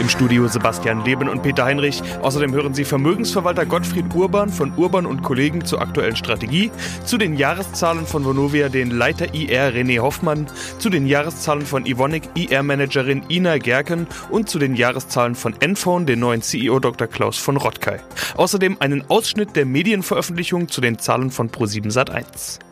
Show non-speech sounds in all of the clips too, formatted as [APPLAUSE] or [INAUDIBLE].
Im Studio Sebastian Leben und Peter Heinrich. Außerdem hören Sie Vermögensverwalter Gottfried Urban von Urban und Kollegen zur aktuellen Strategie, zu den Jahreszahlen von Vonovia den Leiter IR René Hoffmann, zu den Jahreszahlen von Ivonic IR-Managerin Ina Gerken und zu den Jahreszahlen von Enphone den neuen CEO Dr. Klaus von Rottkay. Außerdem einen Ausschnitt der Medienveröffentlichung zu den Zahlen von Pro7 Sat1.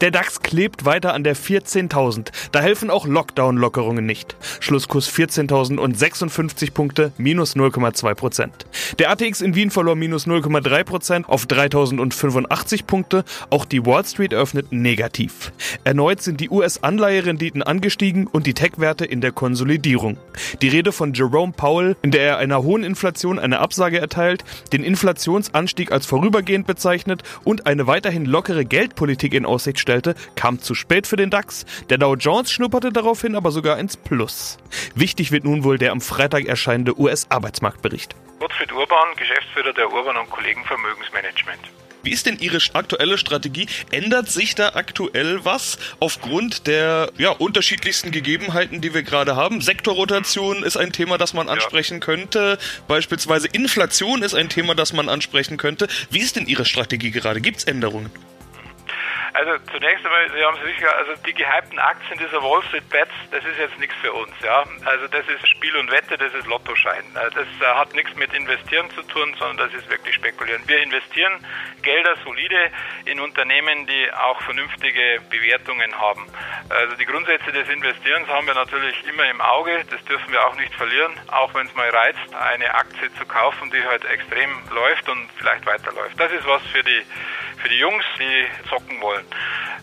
Der DAX klebt weiter an der 14.000. Da helfen auch Lockdown-Lockerungen nicht. Schlusskurs 14.056 Punkte, minus 0,2 Prozent. Der ATX in Wien verlor minus 0,3 Prozent auf 3.085 Punkte. Auch die Wall Street öffnet negativ. Erneut sind die US-Anleiherenditen angestiegen und die Tech-Werte in der Konsolidierung. Die Rede von Jerome Powell, in der er einer hohen Inflation eine Absage erteilt, den Inflationsanstieg als vorübergehend bezeichnet und eine weiterhin lockere Geldpolitik in Aussicht Aussicht stellte, kam zu spät für den DAX. Der Dow Jones schnupperte daraufhin aber sogar ins Plus. Wichtig wird nun wohl der am Freitag erscheinende US-Arbeitsmarktbericht. Gottfried Urban, Geschäftsführer der Urban und Kollegen Vermögensmanagement. Wie ist denn Ihre aktuelle Strategie? Ändert sich da aktuell was aufgrund der ja, unterschiedlichsten Gegebenheiten, die wir gerade haben? Sektorrotation ist ein Thema, das man ansprechen ja. könnte. Beispielsweise Inflation ist ein Thema, das man ansprechen könnte. Wie ist denn Ihre Strategie gerade? Gibt es Änderungen? Also zunächst einmal, Sie haben es sicher, also die gehypten Aktien dieser Wall Street Bets, das ist jetzt nichts für uns, ja. Also das ist Spiel und Wette, das ist Lottoschein. Äh, das äh, hat nichts mit Investieren zu tun, sondern das ist wirklich Spekulieren. Wir investieren Gelder solide in Unternehmen, die auch vernünftige Bewertungen haben. Also die Grundsätze des Investierens haben wir natürlich immer im Auge, das dürfen wir auch nicht verlieren, auch wenn es mal reizt, eine Aktie zu kaufen, die halt extrem läuft und vielleicht weiterläuft. Das ist was für die für die Jungs, die zocken wollen.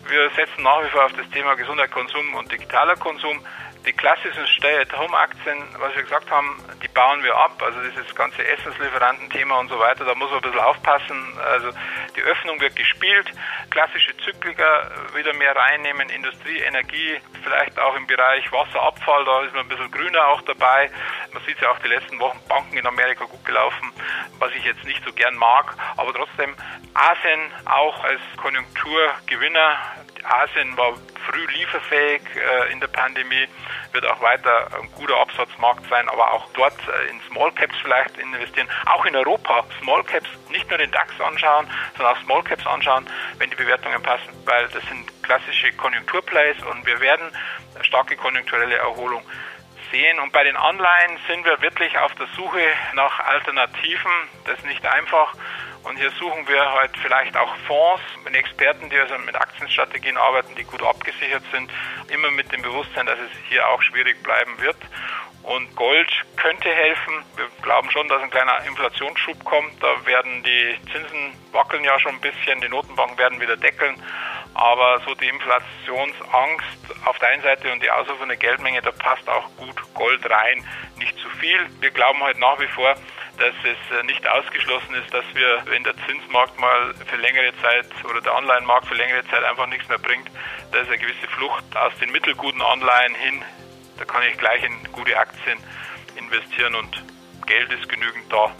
Wir setzen nach wie vor auf das Thema Gesundheit, Konsum und digitaler Konsum. Die klassischen Stay-at-Home-Aktien, was wir gesagt haben, die bauen wir ab. Also dieses ganze Essenslieferantenthema und so weiter, da muss man ein bisschen aufpassen. Also die Öffnung wird gespielt, klassische Zykliker wieder mehr reinnehmen, Industrie, Energie, vielleicht auch im Bereich Wasserabfall, da ist man ein bisschen grüner auch dabei. Man sieht ja auch die letzten Wochen, Banken in Amerika gut gelaufen, was ich jetzt nicht so gern mag. Aber trotzdem, Asien auch als Konjunkturgewinner. Asien war früh lieferfähig äh, in der Pandemie, wird auch weiter ein guter Absatzmarkt sein, aber auch dort äh, in Small Caps vielleicht investieren. Auch in Europa Small Caps, nicht nur den DAX anschauen, sondern auch Small Caps anschauen, wenn die Bewertungen passen, weil das sind klassische Konjunkturplays und wir werden eine starke konjunkturelle Erholung sehen. Und bei den Anleihen sind wir wirklich auf der Suche nach Alternativen. Das ist nicht einfach. Und hier suchen wir halt vielleicht auch Fonds mit Experten, die also mit Aktienstrategien arbeiten, die gut abgesichert sind, immer mit dem Bewusstsein, dass es hier auch schwierig bleiben wird. Und Gold könnte helfen. Wir glauben schon, dass ein kleiner Inflationsschub kommt. Da werden die Zinsen wackeln ja schon ein bisschen, die Notenbanken werden wieder deckeln. Aber so die Inflationsangst auf der einen Seite und die ausrufende Geldmenge, da passt auch gut Gold rein. Nicht zu viel. Wir glauben halt nach wie vor, dass es äh, nicht ausgeschlossen ist, dass wir, wenn der Zinsmarkt mal für längere Zeit oder der Anleihenmarkt für längere Zeit einfach nichts mehr bringt, dass eine gewisse Flucht aus den mittelguten Anleihen hin, da kann ich gleich in gute Aktien investieren und Geld ist genügend da.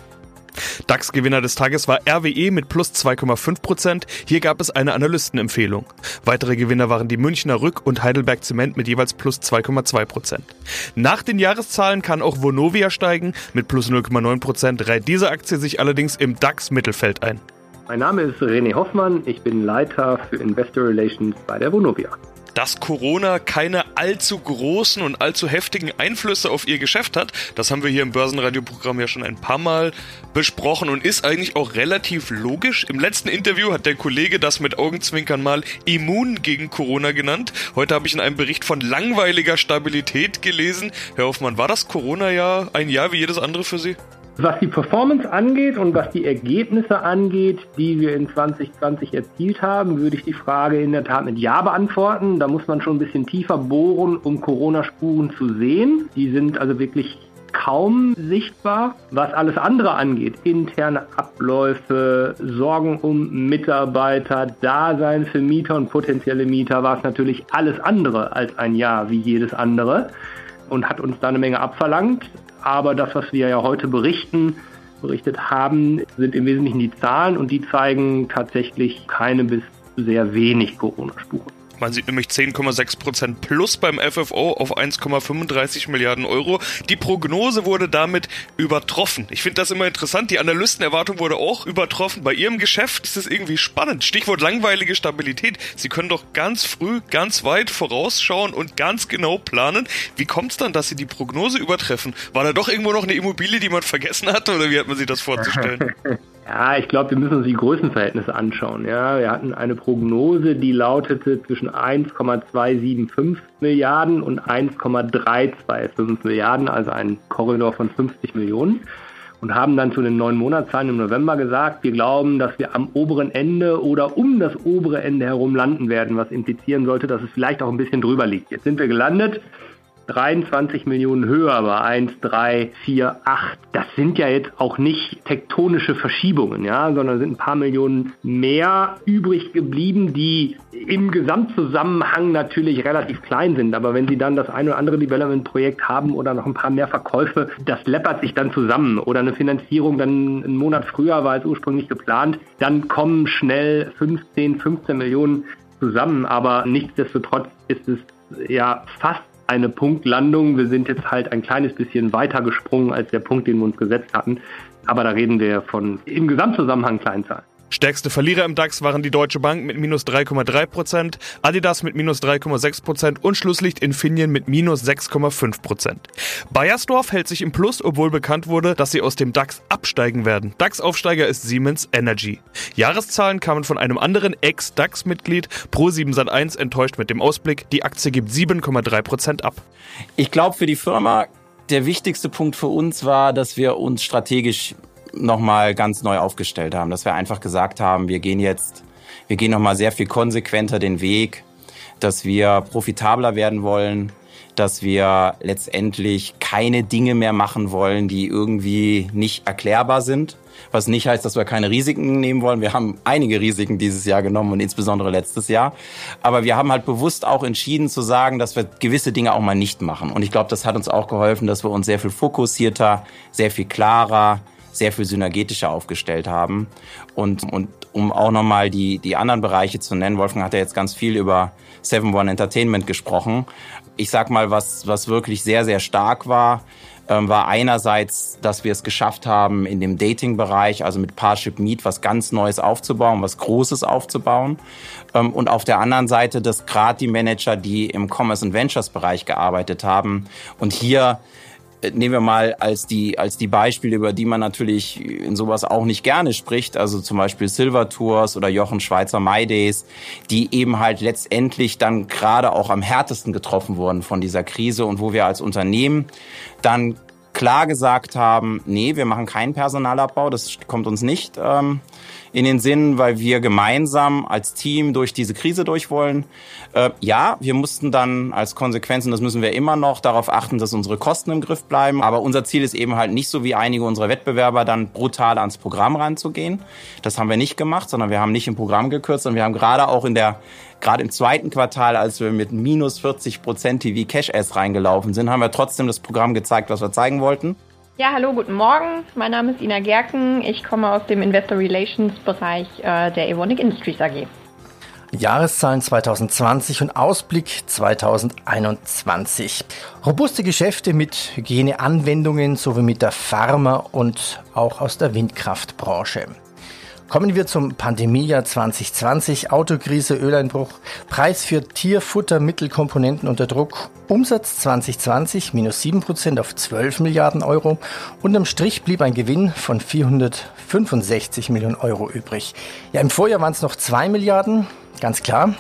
DAX-Gewinner des Tages war RWE mit plus 2,5 Prozent. Hier gab es eine Analystenempfehlung. Weitere Gewinner waren die Münchner Rück und Heidelberg Zement mit jeweils plus 2,2 Prozent. Nach den Jahreszahlen kann auch Vonovia steigen. Mit plus 0,9 Prozent reiht diese Aktie sich allerdings im DAX-Mittelfeld ein. Mein Name ist René Hoffmann. Ich bin Leiter für Investor Relations bei der Vonovia dass Corona keine allzu großen und allzu heftigen Einflüsse auf ihr Geschäft hat. Das haben wir hier im Börsenradioprogramm ja schon ein paar Mal besprochen und ist eigentlich auch relativ logisch. Im letzten Interview hat der Kollege das mit Augenzwinkern mal immun gegen Corona genannt. Heute habe ich in einem Bericht von langweiliger Stabilität gelesen. Herr Hoffmann, war das Corona-Jahr ein Jahr wie jedes andere für Sie? Was die Performance angeht und was die Ergebnisse angeht, die wir in 2020 erzielt haben, würde ich die Frage in der Tat mit Ja beantworten. Da muss man schon ein bisschen tiefer bohren, um Corona-Spuren zu sehen. Die sind also wirklich kaum sichtbar. Was alles andere angeht, interne Abläufe, Sorgen um Mitarbeiter, Dasein für Mieter und potenzielle Mieter, war es natürlich alles andere als ein Jahr wie jedes andere und hat uns da eine Menge abverlangt. Aber das, was wir ja heute berichten, berichtet haben, sind im Wesentlichen die Zahlen und die zeigen tatsächlich keine bis sehr wenig Corona-Spuren. Man sieht nämlich 10,6 Prozent plus beim FFO auf 1,35 Milliarden Euro. Die Prognose wurde damit übertroffen. Ich finde das immer interessant. Die Analystenerwartung wurde auch übertroffen. Bei Ihrem Geschäft ist es irgendwie spannend. Stichwort langweilige Stabilität. Sie können doch ganz früh, ganz weit vorausschauen und ganz genau planen. Wie kommt es dann, dass Sie die Prognose übertreffen? War da doch irgendwo noch eine Immobilie, die man vergessen hatte oder wie hat man sich das vorzustellen? [LAUGHS] Ja, ich glaube, wir müssen uns die Größenverhältnisse anschauen. Ja, wir hatten eine Prognose, die lautete zwischen 1,275 Milliarden und 1,325 Milliarden, also ein Korridor von 50 Millionen. Und haben dann zu den neun Monatszahlen im November gesagt, wir glauben, dass wir am oberen Ende oder um das obere Ende herum landen werden, was implizieren sollte, dass es vielleicht auch ein bisschen drüber liegt. Jetzt sind wir gelandet 23 Millionen höher aber 1, 3, 4, 8. Das sind ja jetzt auch nicht tektonische Verschiebungen, ja, sondern sind ein paar Millionen mehr übrig geblieben, die im Gesamtzusammenhang natürlich relativ klein sind. Aber wenn Sie dann das eine oder andere Development-Projekt haben oder noch ein paar mehr Verkäufe, das läppert sich dann zusammen. Oder eine Finanzierung dann einen Monat früher war als ursprünglich geplant, dann kommen schnell 15, 15 Millionen zusammen. Aber nichtsdestotrotz ist es ja fast eine Punktlandung. Wir sind jetzt halt ein kleines bisschen weiter gesprungen als der Punkt, den wir uns gesetzt hatten. Aber da reden wir von im Gesamtzusammenhang Kleinzahlen. Stärkste Verlierer im DAX waren die Deutsche Bank mit minus 3,3%, Adidas mit minus 3,6% und Schlusslicht Infineon mit minus 6,5%. Bayersdorf hält sich im Plus, obwohl bekannt wurde, dass sie aus dem DAX absteigen werden. DAX-Aufsteiger ist Siemens Energy. Jahreszahlen kamen von einem anderen Ex-DAX-Mitglied, Pro7 Sat1 enttäuscht mit dem Ausblick, die Aktie gibt 7,3% ab. Ich glaube, für die Firma der wichtigste Punkt für uns war, dass wir uns strategisch nochmal ganz neu aufgestellt haben, dass wir einfach gesagt haben, wir gehen jetzt, wir gehen nochmal sehr viel konsequenter den Weg, dass wir profitabler werden wollen, dass wir letztendlich keine Dinge mehr machen wollen, die irgendwie nicht erklärbar sind. Was nicht heißt, dass wir keine Risiken nehmen wollen. Wir haben einige Risiken dieses Jahr genommen und insbesondere letztes Jahr. Aber wir haben halt bewusst auch entschieden zu sagen, dass wir gewisse Dinge auch mal nicht machen. Und ich glaube, das hat uns auch geholfen, dass wir uns sehr viel fokussierter, sehr viel klarer, sehr viel synergetischer aufgestellt haben. Und, und um auch nochmal die, die anderen Bereiche zu nennen, Wolfgang hat ja jetzt ganz viel über Seven One Entertainment gesprochen. Ich sag mal, was, was wirklich sehr, sehr stark war, ähm, war einerseits, dass wir es geschafft haben, in dem Dating-Bereich, also mit Parship Meet, was ganz Neues aufzubauen, was Großes aufzubauen. Ähm, und auf der anderen Seite, dass gerade die Manager, die im Commerce and Ventures Bereich gearbeitet haben und hier nehmen wir mal als die, als die Beispiele, über die man natürlich in sowas auch nicht gerne spricht, also zum Beispiel Silver Tours oder Jochen Schweizer My Days, die eben halt letztendlich dann gerade auch am härtesten getroffen wurden von dieser Krise und wo wir als Unternehmen dann klar gesagt haben, nee, wir machen keinen Personalabbau, das kommt uns nicht ähm, in den Sinn, weil wir gemeinsam als Team durch diese Krise durch wollen. Äh, ja, wir mussten dann als Konsequenz, und das müssen wir immer noch, darauf achten, dass unsere Kosten im Griff bleiben. Aber unser Ziel ist eben halt nicht so wie einige unserer Wettbewerber dann brutal ans Programm ranzugehen. Das haben wir nicht gemacht, sondern wir haben nicht im Programm gekürzt, sondern wir haben gerade auch in der gerade im zweiten Quartal, als wir mit minus 40 Prozent TV Cash S reingelaufen sind, haben wir trotzdem das Programm gezeigt, was wir zeigen wollten. Ja, hallo, guten Morgen. Mein Name ist Ina Gerken. Ich komme aus dem Investor Relations Bereich äh, der Evonik Industries AG. Jahreszahlen 2020 und Ausblick 2021. Robuste Geschäfte mit Hygieneanwendungen sowie mit der Pharma- und auch aus der Windkraftbranche. Kommen wir zum Pandemiejahr 2020, Autokrise, Öleinbruch, Preis für Tierfuttermittelkomponenten unter Druck, Umsatz 2020 minus 7% auf 12 Milliarden Euro. Unterm Strich blieb ein Gewinn von 465 Millionen Euro übrig. Ja, im Vorjahr waren es noch 2 Milliarden, ganz klar.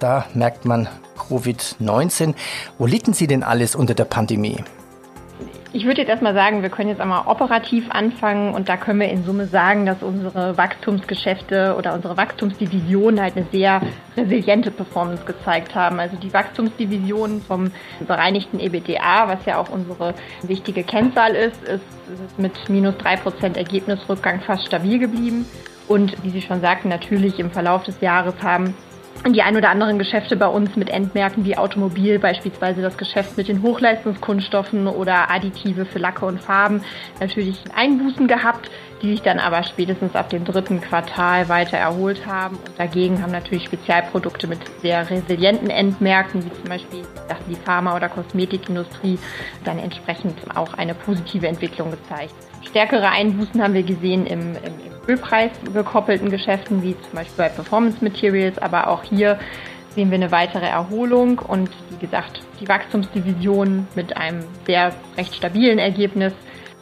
Da merkt man Covid-19. Wo liegen Sie denn alles unter der Pandemie? Ich würde jetzt erstmal sagen, wir können jetzt einmal operativ anfangen und da können wir in Summe sagen, dass unsere Wachstumsgeschäfte oder unsere Wachstumsdivisionen halt eine sehr resiliente Performance gezeigt haben. Also die Wachstumsdivision vom bereinigten EBDA, was ja auch unsere wichtige Kennzahl ist, ist, mit minus drei Prozent Ergebnisrückgang fast stabil geblieben. Und wie Sie schon sagten, natürlich im Verlauf des Jahres haben die ein oder anderen Geschäfte bei uns mit Endmärkten wie Automobil, beispielsweise das Geschäft mit den Hochleistungskunststoffen oder Additive für Lacke und Farben, natürlich Einbußen gehabt, die sich dann aber spätestens ab dem dritten Quartal weiter erholt haben. Und dagegen haben natürlich Spezialprodukte mit sehr resilienten Endmärkten, wie zum Beispiel die Pharma- oder Kosmetikindustrie, dann entsprechend auch eine positive Entwicklung gezeigt. Stärkere Einbußen haben wir gesehen im, im, im Ölpreis gekoppelten Geschäften, wie zum Beispiel bei Performance Materials, aber auch hier sehen wir eine weitere Erholung und wie gesagt, die Wachstumsdivision mit einem sehr recht stabilen Ergebnis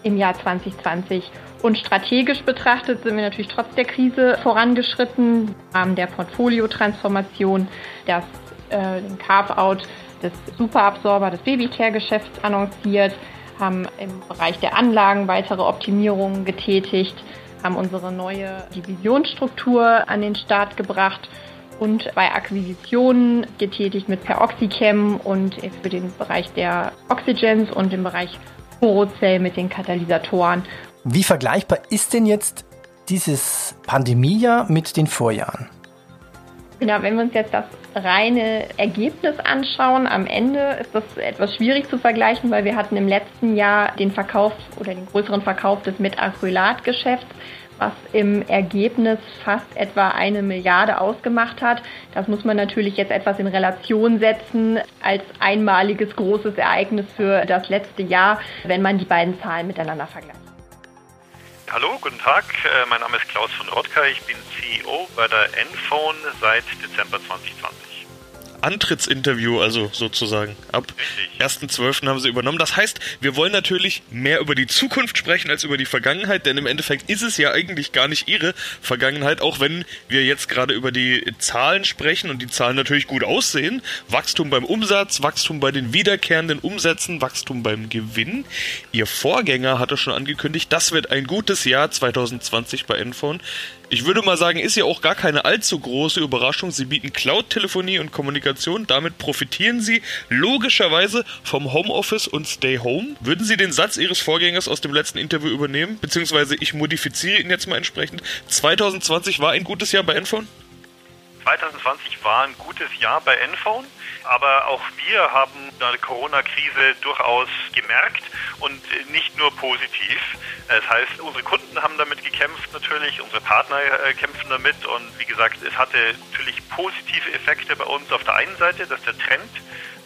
im Jahr 2020. Und strategisch betrachtet sind wir natürlich trotz der Krise vorangeschritten Rahmen der Portfoliotransformation, das äh, den Carve-out des Superabsorber des Babycare-Geschäfts annonciert, haben im Bereich der Anlagen weitere Optimierungen getätigt, haben unsere neue Divisionsstruktur an den Start gebracht und bei Akquisitionen getätigt mit Peroxychem und für den Bereich der Oxygens und im Bereich Porocell mit den Katalysatoren. Wie vergleichbar ist denn jetzt dieses Pandemiejahr mit den Vorjahren? Genau, wenn wir uns jetzt das reine Ergebnis anschauen, am Ende ist das etwas schwierig zu vergleichen, weil wir hatten im letzten Jahr den Verkauf oder den größeren Verkauf des Metacrylat-Geschäfts, was im Ergebnis fast etwa eine Milliarde ausgemacht hat. Das muss man natürlich jetzt etwas in Relation setzen als einmaliges großes Ereignis für das letzte Jahr, wenn man die beiden Zahlen miteinander vergleicht. Hallo, guten Tag. Äh, mein Name ist Klaus von Rotka. Ich bin CEO bei der Enphone seit Dezember 2020. Antrittsinterview, also sozusagen. Ab 1.12. haben sie übernommen. Das heißt, wir wollen natürlich mehr über die Zukunft sprechen als über die Vergangenheit, denn im Endeffekt ist es ja eigentlich gar nicht ihre Vergangenheit, auch wenn wir jetzt gerade über die Zahlen sprechen und die Zahlen natürlich gut aussehen. Wachstum beim Umsatz, Wachstum bei den wiederkehrenden Umsätzen, Wachstum beim Gewinn. Ihr Vorgänger hatte schon angekündigt, das wird ein gutes Jahr 2020 bei Enphone. Ich würde mal sagen, ist ja auch gar keine allzu große Überraschung. Sie bieten Cloud-Telefonie und Kommunikation. Damit profitieren Sie logischerweise vom Homeoffice und Stay Home. Würden Sie den Satz Ihres Vorgängers aus dem letzten Interview übernehmen? Beziehungsweise ich modifiziere ihn jetzt mal entsprechend. 2020 war ein gutes Jahr bei Enphone? 2020 war ein gutes Jahr bei Enphone. Aber auch wir haben die Corona-Krise durchaus gemerkt und nicht nur positiv. Das heißt, unsere Kunden haben damit gekämpft natürlich, unsere Partner äh, kämpfen damit und wie gesagt, es hatte natürlich positive Effekte bei uns auf der einen Seite, dass der Trend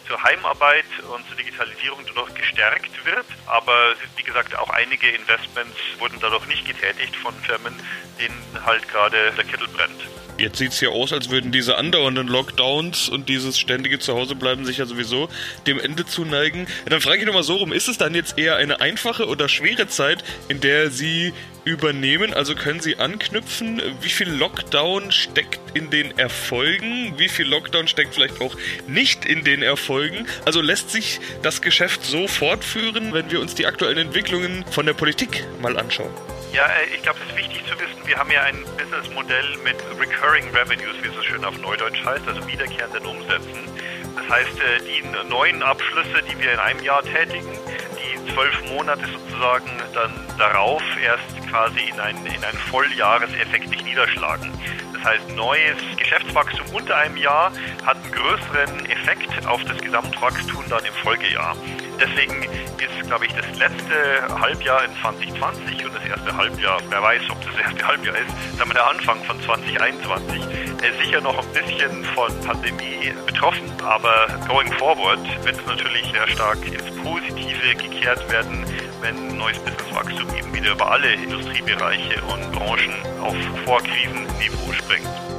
zur Heimarbeit und zur Digitalisierung dadurch gestärkt wird. Aber wie gesagt, auch einige Investments wurden dadurch nicht getätigt von Firmen, denen halt gerade der Kittel brennt. Jetzt sieht es ja aus, als würden diese andauernden Lockdowns und dieses ständige Zuhausebleiben sich ja sowieso dem Ende zuneigen. Dann frage ich nochmal so rum, ist es dann jetzt eher eine einfache oder schwere Zeit, in der Sie übernehmen? Also können Sie anknüpfen? Wie viel Lockdown steckt in den Erfolgen? Wie viel Lockdown steckt vielleicht auch nicht in den Erfolgen? Also lässt sich das Geschäft so fortführen, wenn wir uns die aktuellen Entwicklungen von der Politik mal anschauen? Ja, äh, ich glaube, es ist wichtig zu wissen, wir haben ja ein Businessmodell mit Recurring Revenues, wie es so schön auf Neudeutsch heißt, also wiederkehrenden Umsätzen. Das heißt, äh, die neuen Abschlüsse, die wir in einem Jahr tätigen, die zwölf Monate sozusagen dann darauf erst quasi in einen, in einen Volljahreseffekt sich niederschlagen. Das heißt, neues Geschäftswachstum unter einem Jahr hat einen größeren Effekt auf das Gesamtwachstum dann im Folgejahr. Deswegen ist, glaube ich, das letzte Halbjahr in 2020 und das erste Halbjahr, wer weiß, ob das [LAUGHS] erste Halbjahr ist, sagen wir der Anfang von 2021, äh, sicher noch ein bisschen von Pandemie betroffen. Aber going forward wird es natürlich sehr stark ins Positive gekehrt werden, wenn neues Businesswachstum eben wieder über alle Industriebereiche und Branchen auf Vorkrisenniveau springt.